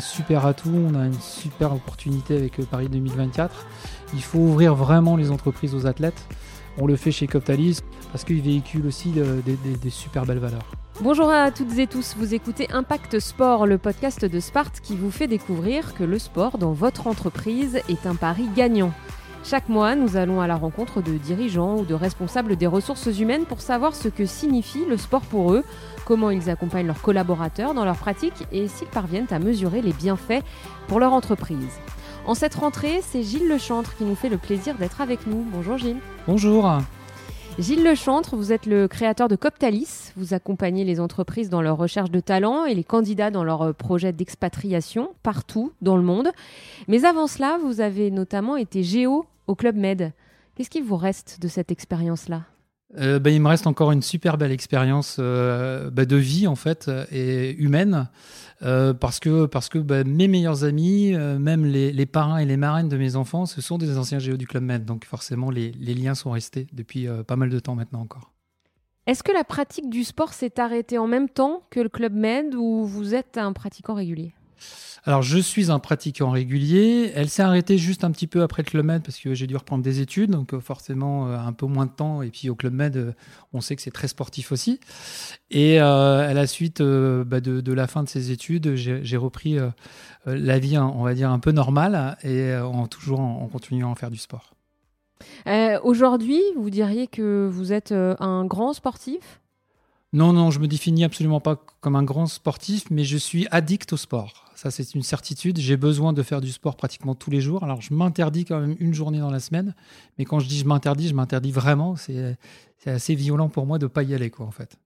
super atout, on a une super opportunité avec Paris 2024. Il faut ouvrir vraiment les entreprises aux athlètes. On le fait chez Coptalis parce qu'il véhicule aussi des, des super belles valeurs. Bonjour à toutes et tous, vous écoutez Impact Sport, le podcast de Sparte qui vous fait découvrir que le sport dans votre entreprise est un pari gagnant. Chaque mois, nous allons à la rencontre de dirigeants ou de responsables des ressources humaines pour savoir ce que signifie le sport pour eux, comment ils accompagnent leurs collaborateurs dans leur pratique et s'ils parviennent à mesurer les bienfaits pour leur entreprise. En cette rentrée, c'est Gilles Lechantre qui nous fait le plaisir d'être avec nous. Bonjour Gilles. Bonjour. Gilles Lechantre, vous êtes le créateur de Coptalis. Vous accompagnez les entreprises dans leur recherche de talents et les candidats dans leurs projets d'expatriation partout dans le monde. Mais avant cela, vous avez notamment été géo au Club Med. Qu'est-ce qui vous reste de cette expérience-là? Euh, bah, il me reste encore une super belle expérience euh, bah, de vie en fait et humaine. Euh, parce que, parce que bah, mes meilleurs amis, même les, parrains et les marraines de mes enfants, ce sont des anciens géos du Club Med. Donc forcément, les, liens sont restés depuis pas mal de temps maintenant encore. Est-ce que la pratique du sport s'est arrêtée en même temps que le Club Med ou vous êtes un pratiquant régulier? Alors, je suis un pratiquant régulier. Elle s'est arrêtée juste un petit peu après le Club Med parce que j'ai dû reprendre des études, donc euh, forcément euh, un peu moins de temps. Et puis au Club Med, euh, on sait que c'est très sportif aussi. Et à la suite bah, de, la fin de ces études, j'ai repris la vie, on va dire, un peu normale et en, toujours en, continuant à faire du sport. Aujourd'hui, vous diriez que vous êtes un grand sportif? Non, non, je me définis absolument pas comme un grand sportif, mais je suis addict au sport. Ça, c'est une certitude. J'ai besoin de faire du sport pratiquement tous les jours. Alors, je m'interdis quand même une journée dans la semaine, mais quand je dis je m'interdis, je m'interdis vraiment. C'est assez violent pour moi de pas y aller, quoi, en fait.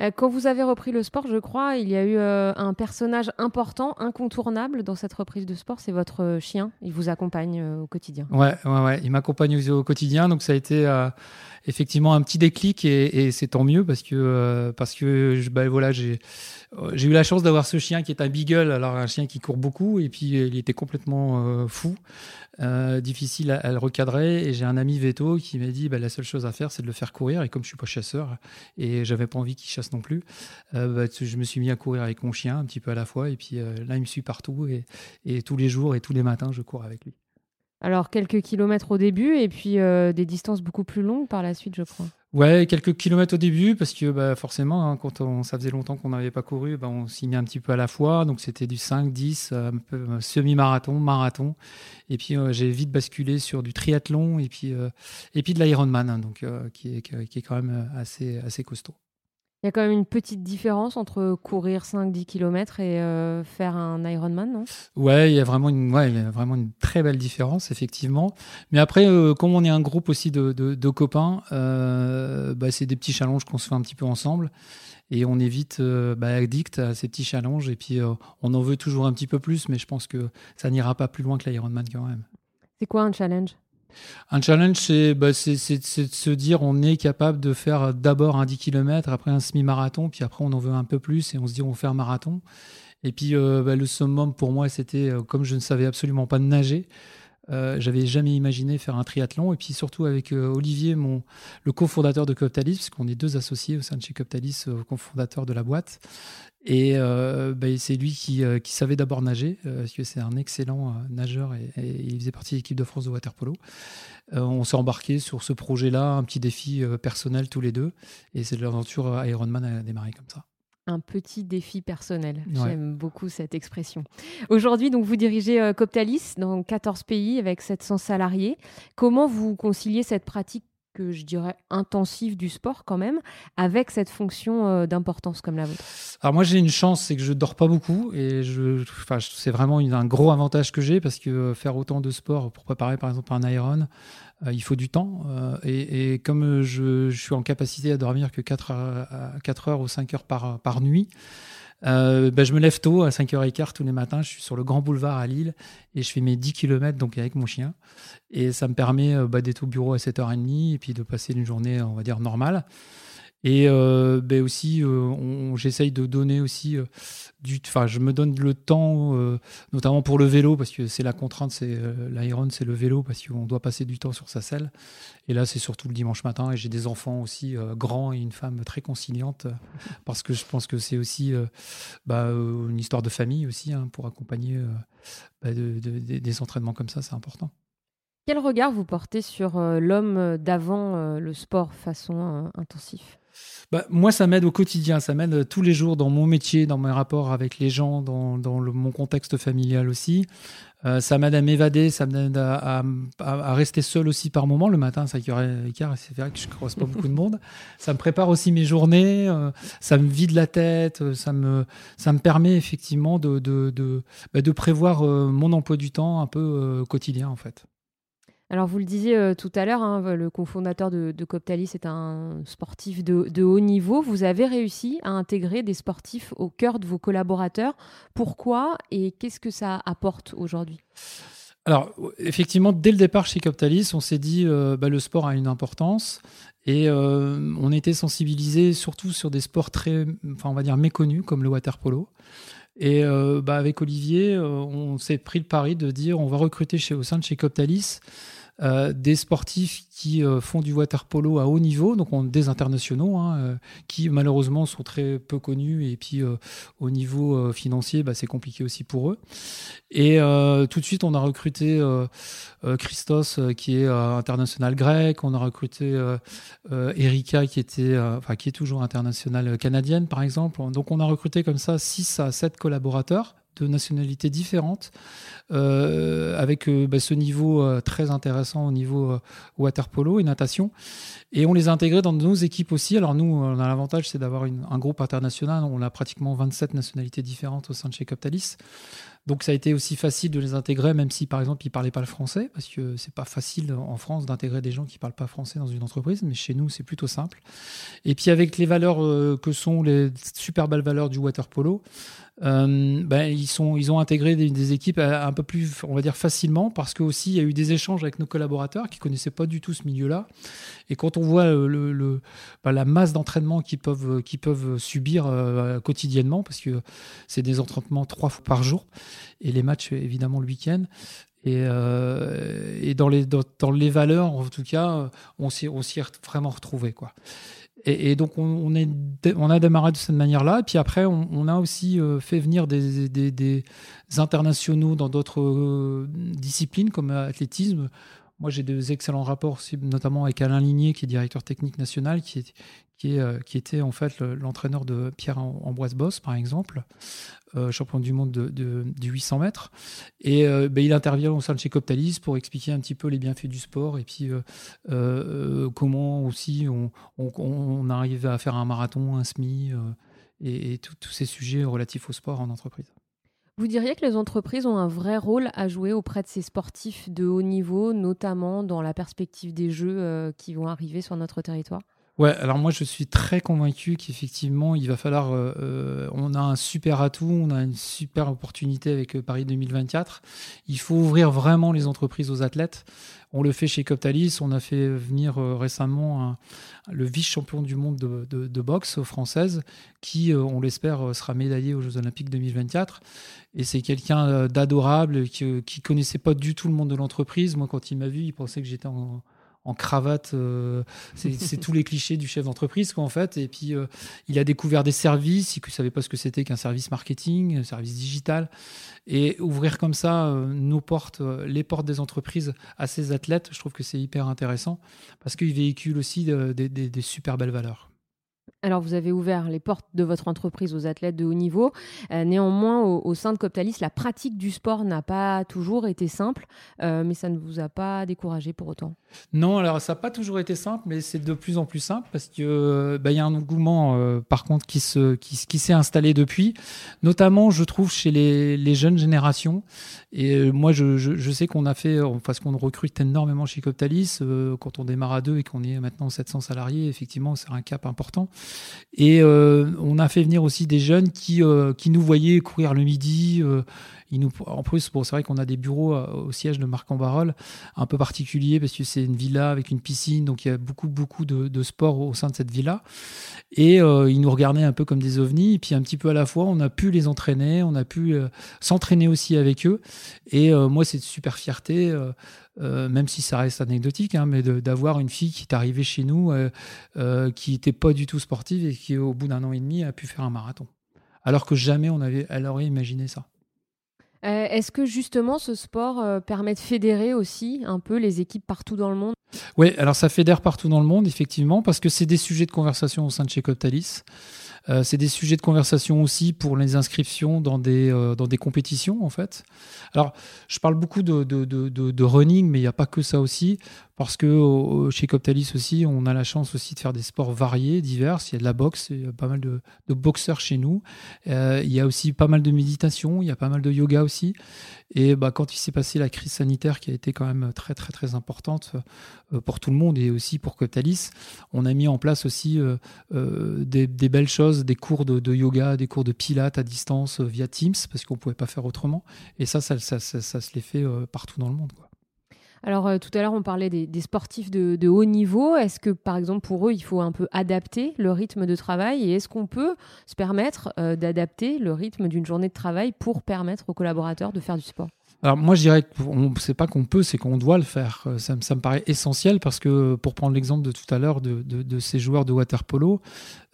Euh, quand vous avez repris le sport, je crois, il y a eu euh, un personnage important, incontournable dans cette reprise de sport, c'est votre euh, chien. Il vous accompagne au quotidien. Ouais, ouais, ouais. Il m'accompagne au quotidien, donc ça a été effectivement un petit déclic et, c'est tant mieux parce que parce que bah, voilà, j'ai eu la chance d'avoir ce chien qui est un beagle, alors un chien qui court beaucoup et puis il était complètement fou. Euh, difficile à, le recadrer. Et j'ai un ami veto qui m'a dit bah, la seule chose à faire, c'est de le faire courir. Et comme je suis pas chasseur et j'avais pas envie qu'il chasse non plus, euh, bah, je me suis mis à courir avec mon chien un petit peu à la fois. Et puis euh, là, il me suit partout et, et tous les jours et tous les matins, je cours avec lui. Alors quelques kilomètres au début et puis des distances beaucoup plus longues par la suite, je crois. Ouais, quelques kilomètres au début, parce que bah, forcément, hein, quand on, ça faisait longtemps qu'on n'avait pas couru, bah, on s'y met un petit peu à la fois. Donc c'était du 5, 10, euh, euh, semi-marathon, marathon. Et puis euh, j'ai vite basculé sur du triathlon et puis, et puis de l'Ironman, hein, donc, qui, est, qui est quand même assez, assez costaud. Il y a quand même une petite différence entre courir 5-10 km et euh, faire un Ironman, non? Ouais, il y, a vraiment une, ouais, il y a vraiment une très belle différence, effectivement. Mais après, euh, comme on est un groupe aussi de, de, copains, euh, bah, c'est des petits challenges qu'on se fait un petit peu ensemble. Et on est vite bah, addict à ces petits challenges. Et puis, on en veut toujours un petit peu plus, mais je pense que ça n'ira pas plus loin que l'Ironman quand même. C'est quoi un challenge? Un challenge, bah, c'est de se dire on est capable de faire d'abord un 10 km, après un semi-marathon, puis après on en veut un peu plus et on se dit on fait un marathon. Et puis euh, bah, le summum pour moi, c'était euh, comme je ne savais absolument pas nager, euh, j'avais jamais imaginé faire un triathlon. Et puis surtout avec Olivier, le cofondateur de Coptalis, parce qu'on est deux associés au sein de chez Coptalis, cofondateur de la boîte. Et euh, bah, c'est lui qui, euh, qui savait d'abord nager, euh, parce que c'est un excellent nageur et, il faisait partie de l'équipe de France de waterpolo. on s'est embarqué sur ce projet-là, un petit défi personnel tous les deux, et c'est l'aventure Ironman a démarré comme ça. Un petit défi personnel. J'aime beaucoup cette expression. Aujourd'hui, donc, vous dirigez Coptalis dans 14 pays avec 700 salariés. Comment vous conciliez cette pratique que je dirais intensive du sport quand même, avec cette fonction euh, d'importance comme la vôtre? Alors moi j'ai une chance, c'est que je dors pas beaucoup et je, c'est vraiment un gros avantage que j'ai parce que euh, faire autant de sport pour préparer par exemple un Iron, euh, il faut du temps et, comme je, je, suis en capacité à dormir que 4, à 4 heures ou 5 heures par, par nuit, euh, ben, je me lève tôt, à 5h15 tous les matins. Je suis sur le Grand Boulevard à Lille et je fais mes 10 km donc avec mon chien. Et ça me permet euh, bah, d'être au bureau à 7h30 et puis de passer une journée, on va dire, normale. Et euh, ben aussi, euh, j'essaye de donner aussi euh, du. Enfin, je me donne le temps, notamment pour le vélo, parce que c'est la contrainte, c'est l'iron, c'est le vélo, parce qu'on doit passer du temps sur sa selle. Et là, c'est surtout le dimanche matin. Et j'ai des enfants aussi grands et une femme très conciliante, parce que je pense que c'est aussi bah, une histoire de famille aussi, hein, pour accompagner bah, des entraînements comme ça, c'est important. Quel regard vous portez sur l'homme d'avant le sport façon intensif? Bah, moi, ça m'aide au quotidien, ça m'aide tous les jours dans mon métier, dans mes rapports avec les gens, dans, mon contexte familial aussi. Euh, ça m'aide à m'évader, ça m'aide à, rester seul aussi par moment. Le matin, ça c'est vrai que je ne croise pas beaucoup de monde. Ça me prépare aussi mes journées, euh, ça me vide la tête, euh, ça me, ça me permet effectivement de, de, de, bah, de prévoir mon emploi du temps un peu quotidien en fait. Alors, vous le disiez euh, tout à l'heure, hein, le cofondateur de, Coptalis est un sportif de, haut niveau. Vous avez réussi à intégrer des sportifs au cœur de vos collaborateurs. Pourquoi et qu'est-ce que ça apporte aujourd'hui? Alors, effectivement, dès le départ chez Coptalis, on s'est dit euh, bah, le sport a une importance et euh, on était sensibilisé surtout sur des sports très, enfin, on va dire méconnus comme le water polo. Et bah, avec Olivier, on s'est pris le pari de dire on va recruter chez, au sein de chez Coptalis euh, des sportifs qui euh, font du water polo à haut niveau, donc on, des internationaux, hein, euh, qui malheureusement sont très peu connus et puis au niveau financier, bah, c'est compliqué aussi pour eux. Et tout de suite, on a recruté Christos, qui est international grec, on a recruté Erika, qui était, enfin qui est toujours internationale canadienne, par exemple. Donc on a recruté comme ça 6 à 7 collaborateurs de nationalités différentes, euh, avec euh, bah, ce niveau euh, très intéressant au niveau water polo et natation. Et on les a intégrés dans nos équipes aussi. Alors nous, on a l'avantage, c'est d'avoir un groupe international. On a pratiquement 27 nationalités différentes au sein de chez Coptalis. Donc ça a été aussi facile de les intégrer, même si par exemple ils ne parlaient pas le français, parce que c'est pas facile en France d'intégrer des gens qui ne parlent pas français dans une entreprise, mais chez nous c'est plutôt simple. Et puis avec les valeurs que sont les super belles valeurs du water polo, euh, ben, ils, sont, ils ont intégré des, équipes un peu plus, on va dire, facilement, parce que aussi il y a eu des échanges avec nos collaborateurs qui connaissaient pas du tout ce milieu-là. Et quand on voit ben, la masse d'entraînement qu'ils peuvent, subir euh, quotidiennement, parce que c'est des entraînements trois fois par jour, et les matchs évidemment le week-end, et, euh, et dans, les, dans, dans, les valeurs, en tout cas, on s'y est vraiment retrouvé. Quoi. Et, donc, on, est, on, a démarré de cette manière-là. Et puis après, on, a aussi euh, fait venir des, des, internationaux dans d'autres euh, disciplines, comme l'athlétisme. Moi, j'ai des excellents rapports, notamment avec Alain Ligné, qui est directeur technique national, euh, qui était en fait l'entraîneur de Pierre Ambroise-Boss, par exemple. Euh, champion du monde de, du 800 mètres. Et euh, ben, il intervient au sein de chez Coptalis pour expliquer un petit peu les bienfaits du sport et puis comment aussi on, arrive à faire un marathon, un SMI et, tous ces sujets relatifs au sport en entreprise. Vous diriez que les entreprises ont un vrai rôle à jouer auprès de ces sportifs de haut niveau, notamment dans la perspective des Jeux qui vont arriver sur notre territoire? Ouais, alors moi je suis très convaincu qu'effectivement il va falloir. Euh, euh, on a un super atout, on a une super opportunité avec euh, Paris 2024. Il faut ouvrir vraiment les entreprises aux athlètes. On le fait chez Coptalis. On a fait venir récemment le vice-champion du monde de, boxe française qui, on l'espère, sera médaillé aux Jeux Olympiques 2024. Et c'est quelqu'un d'adorable qui, ne connaissait pas du tout le monde de l'entreprise. Moi, quand il m'a vu, il pensait que j'étais en cravate. Euh, c'est tous les clichés du chef d'entreprise, quoi, en fait. Et puis, euh, il a découvert des services, il ne savait pas ce que c'était qu'un service marketing, un service digital. Et ouvrir comme ça euh, nos portes, les portes des entreprises à ces athlètes, je trouve que c'est hyper intéressant parce qu'il véhicule aussi des super belles valeurs. Alors, vous avez ouvert les portes de votre entreprise aux athlètes de haut niveau. Euh, néanmoins, au, sein de Coptalis, la pratique du sport n'a pas toujours été simple, euh, mais ça ne vous a pas découragé pour autant? Non, alors ça n'a pas toujours été simple, mais c'est de plus en plus simple parce qu'il euh, bah, y a un engouement, par contre, qui s'est installé depuis, notamment, je trouve, chez les, jeunes générations. Et moi, je, sais qu'on a fait, parce qu'on recrute énormément chez Coptalis, quand on démarre à deux et qu'on est maintenant 700 salariés, effectivement, c'est un cap important. Et euh, on a fait venir aussi des jeunes qui, euh, qui nous voyaient courir le midi. Euh, en plus, c'est vrai qu'on a des bureaux au siège de Marc en Barol, un peu particulier parce que c'est une villa avec une piscine, donc il y a beaucoup, beaucoup de, de sport au sein de cette villa. Et ils nous regardaient un peu comme des ovnis. Et puis un petit peu à la fois, on a pu les entraîner, on a pu s'entraîner aussi avec eux. Et moi, c'est une super fierté. Euh, même si ça reste anecdotique, hein, mais d'avoir une fille qui est arrivée chez nous, euh, euh, qui n'était pas du tout sportive et qui, au bout d'un an et demi, a pu faire un marathon. Alors que jamais on avait, elle aurait imaginé ça. Est-ce que justement ce sport permet de fédérer aussi un peu les équipes partout dans le monde? Oui, alors ça fédère partout dans le monde, effectivement, parce que c'est des sujets de conversation au sein de chez Coptalis. Euh, c'est des sujets de conversation aussi pour les inscriptions dans des, euh, compétitions, en fait. Alors, je parle beaucoup de running, mais il n'y a pas que ça aussi parce que chez Coptalis aussi, on a la chance aussi de faire des sports variés, divers. Il y a de la boxe, il y a pas mal de, boxeurs chez nous. Euh, il y a aussi pas mal de méditation, il y a pas mal de yoga aussi. Et bah, quand il s'est passé la crise sanitaire qui a été quand même très très très importante euh, pour tout le monde et aussi pour Coptalis, on a mis en place aussi euh, des, belles choses, des cours de, yoga, des cours de pilates à distance via Teams, parce qu'on pouvait pas faire autrement. Et ça, ça, ça, ça se les fait partout dans le monde. Quoi. Alors euh, tout à l'heure, on parlait des, sportifs de, haut niveau. Est-ce que par exemple pour eux, il faut un peu adapter le rythme de travail et est-ce qu'on peut se permettre euh, d'adapter le rythme d'une journée de travail pour permettre aux collaborateurs de faire du sport? Alors moi je dirais que c'est pas qu'on peut, c'est qu'on doit le faire. Euh, ça, me paraît essentiel parce que pour prendre l'exemple de tout à l'heure de, ces joueurs de water polo,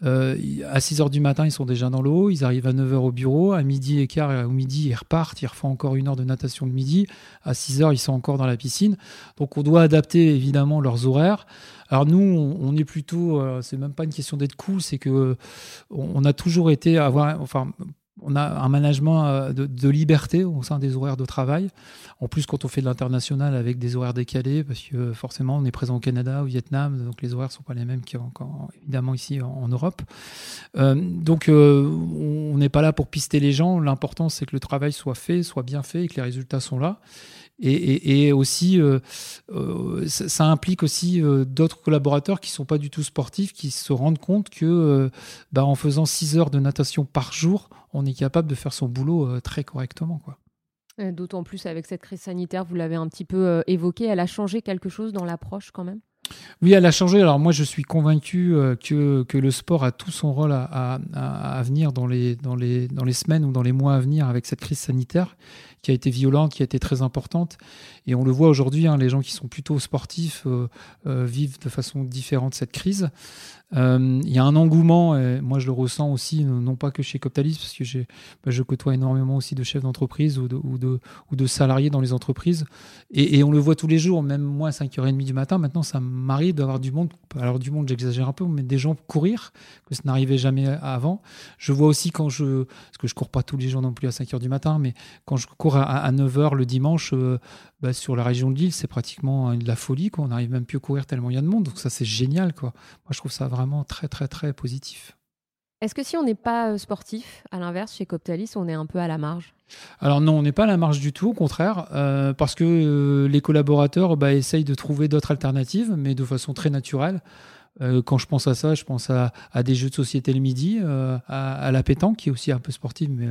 euh, à 6 h du matin ils sont déjà dans l'eau, ils arrivent à 9 h au bureau, à midi et quart au midi ils repartent, ils refont encore une heure de natation le midi, à 6 h ils sont encore dans la piscine. Donc on doit adapter évidemment leurs horaires. Alors nous, on, est plutôt, euh, c'est même pas une question d'être cool, c'est que on, a toujours été avoir, enfin on a un management euh, de, liberté au sein des horaires de travail. En plus, quand on fait de l'international avec des horaires décalés, parce que forcément, on est présent au Canada, au Vietnam, donc les horaires ne sont pas les mêmes qu'évidemment ici en, Europe. Euh, donc, euh, on n'est pas là pour pister les gens. L'important, c'est que le travail soit fait, soit bien fait et que les résultats sont là. Et, aussi, euh, euh, ça, implique aussi euh, d'autres collaborateurs qui ne sont pas du tout sportifs, qui se rendent compte que bah, en faisant 6 heures de natation par jour, on est capable de faire son boulot très correctement. Quoi. D'autant plus avec cette crise sanitaire, vous l'avez un petit peu évoqué, elle a changé quelque chose dans l'approche quand même? Oui, elle a changé. Alors moi, je suis convaincu que, que le sport a tout son rôle à, venir dans les semaines ou dans les mois à venir avec cette crise sanitaire qui a été violente, qui a été très importante. Et on le voit aujourd'hui, hein, les gens qui sont plutôt sportifs euh, euh, vivent de façon différente cette crise. Euh, il y a un engouement, et moi je le ressens aussi, non pas que chez Coptalis, parce que bah, je côtoie énormément aussi de chefs d'entreprise ou de, salariés dans les entreprises. Et, on le voit tous les jours, même moi à 5h30 du matin, maintenant ça m'arrive d'avoir du monde, alors du monde j'exagère un peu, mais des gens courir, que ça n'arrivait jamais avant. Je vois aussi quand je, parce que je cours pas tous les jours non plus à 5h du matin, mais quand je cours à, 9h le dimanche, euh, bah, sur la région de Lille, c'est pratiquement de la folie. Quoi. On n'arrive même plus à courir tellement il y a de monde. Donc ça, c'est génial. Quoi. Moi, je trouve ça vraiment très, très, très positif. Est-ce que si on n'est pas euh, sportif, à l'inverse, chez Coptalis, on est un peu à la marge? Alors non, on n'est pas à la marge du tout, au contraire, euh, parce que les collaborateurs bah, essayent de trouver d'autres alternatives, mais de façon très naturelle. Euh, quand je pense à ça, je pense à, des jeux de société le midi, euh, à, la pétanque, qui est aussi un peu sportive, mais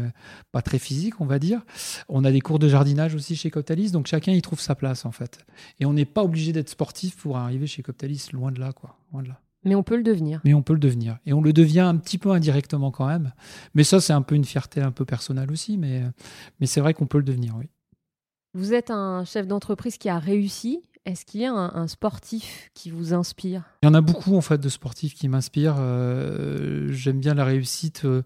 pas très physique, on va dire. On a des cours de jardinage aussi chez Coptalis, donc chacun y trouve sa place, en fait. Et on n'est pas obligé d'être sportif pour arriver chez Coptalis, loin de là, quoi. Loin de là. Mais on peut le devenir. Mais on peut le devenir. Et on le devient un petit peu indirectement quand même. Mais ça, c'est un peu une fierté un peu personnelle aussi, mais, mais c'est vrai qu'on peut le devenir, oui. Vous êtes un chef d'entreprise qui a réussi est-ce qu'il y a un, sportif qui vous inspire? Il y en a beaucoup en fait de sportifs qui m'inspirent. Euh, j'aime bien la réussite euh,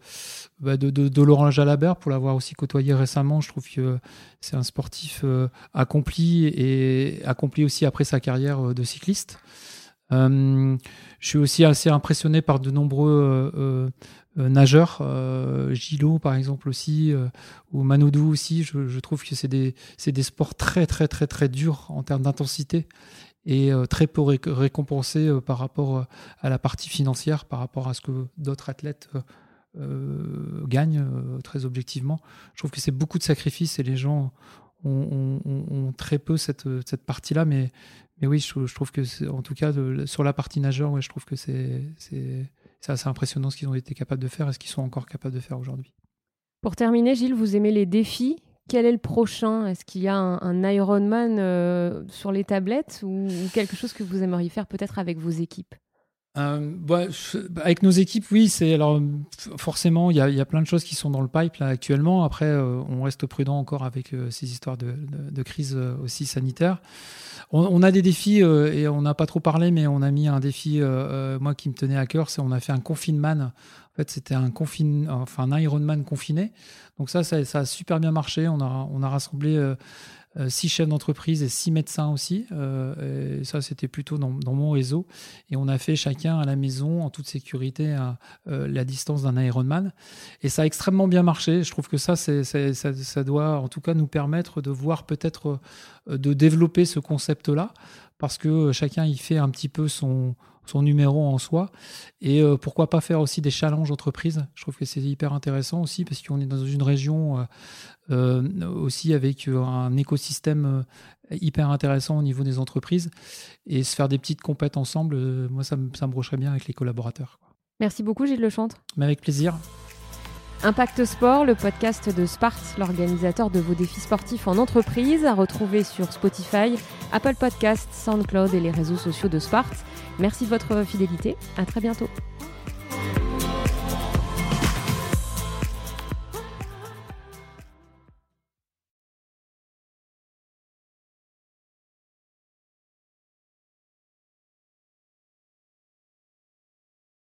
bah, de, Laurent Jalabert pour l'avoir aussi côtoyé récemment. Je trouve que c'est un sportif euh, accompli et accompli aussi après sa carrière de cycliste. Je suis aussi assez impressionné par de nombreux euh, nageurs, euh, Gilo par exemple aussi, euh, ou Manoudou aussi, je, trouve que c'est des, sports très très très très durs en termes d'intensité et très peu récompensés par rapport à la partie financière, par rapport à ce que d'autres athlètes gagnent très objectivement. Je trouve que c'est beaucoup de sacrifices et les gens ont, très peu cette, cette partie-là, mais, mais oui, je, trouve que en tout cas sur la partie nageur, je trouve que c'est c'est assez impressionnant ce qu'ils ont été capables de faire et ce qu'ils sont encore capables de faire aujourd'hui. Pour terminer, Gilles, vous aimez les défis. Quel est le prochain? Est-ce qu'il y a un, Ironman sur les tablettes ou, quelque chose que vous aimeriez faire peut-être avec vos équipes? Euh, bah, avec nos équipes, oui, alors forcément il y, a, plein de choses qui sont dans le pipe actuellement. Après, euh, on reste prudent encore avec euh, ces histoires de, crise aussi sanitaire. On, a des défis et on n'a pas trop parlé, mais on a mis un défi moi qui me tenait à cœur, c'est on a fait un confinement. En fait, c'était un confine, enfin Ironman confiné. Donc ça, ça, a super bien marché. On a rassemblé six chefs d'entreprise et six médecins aussi. Euh, ça, c'était plutôt dans, mon réseau. Et on a fait chacun à la maison, en toute sécurité, à euh, la distance d'un Ironman. Et ça a extrêmement bien marché. Je trouve que ça, ça, ça, doit en tout cas nous permettre de voir peut-être de développer ce concept-là parce que chacun y fait un petit peu son, son numéro en soi. Et euh, pourquoi pas faire aussi des challenges entreprises? Je trouve que c'est hyper intéressant aussi parce qu'on est dans une région euh, euh, aussi avec un écosystème hyper intéressant au niveau des entreprises. Et se faire des petites compètes ensemble, moi, ça me, ça me brocherait bien avec les collaborateurs. Merci beaucoup, Gilles Lechantre. Mais avec plaisir. Impact Sport, le podcast de Spart, l'organisateur de vos défis sportifs en entreprise, à retrouver sur Spotify, Apple Podcasts, SoundCloud et les réseaux sociaux de Spart. Merci de votre fidélité. À très bientôt.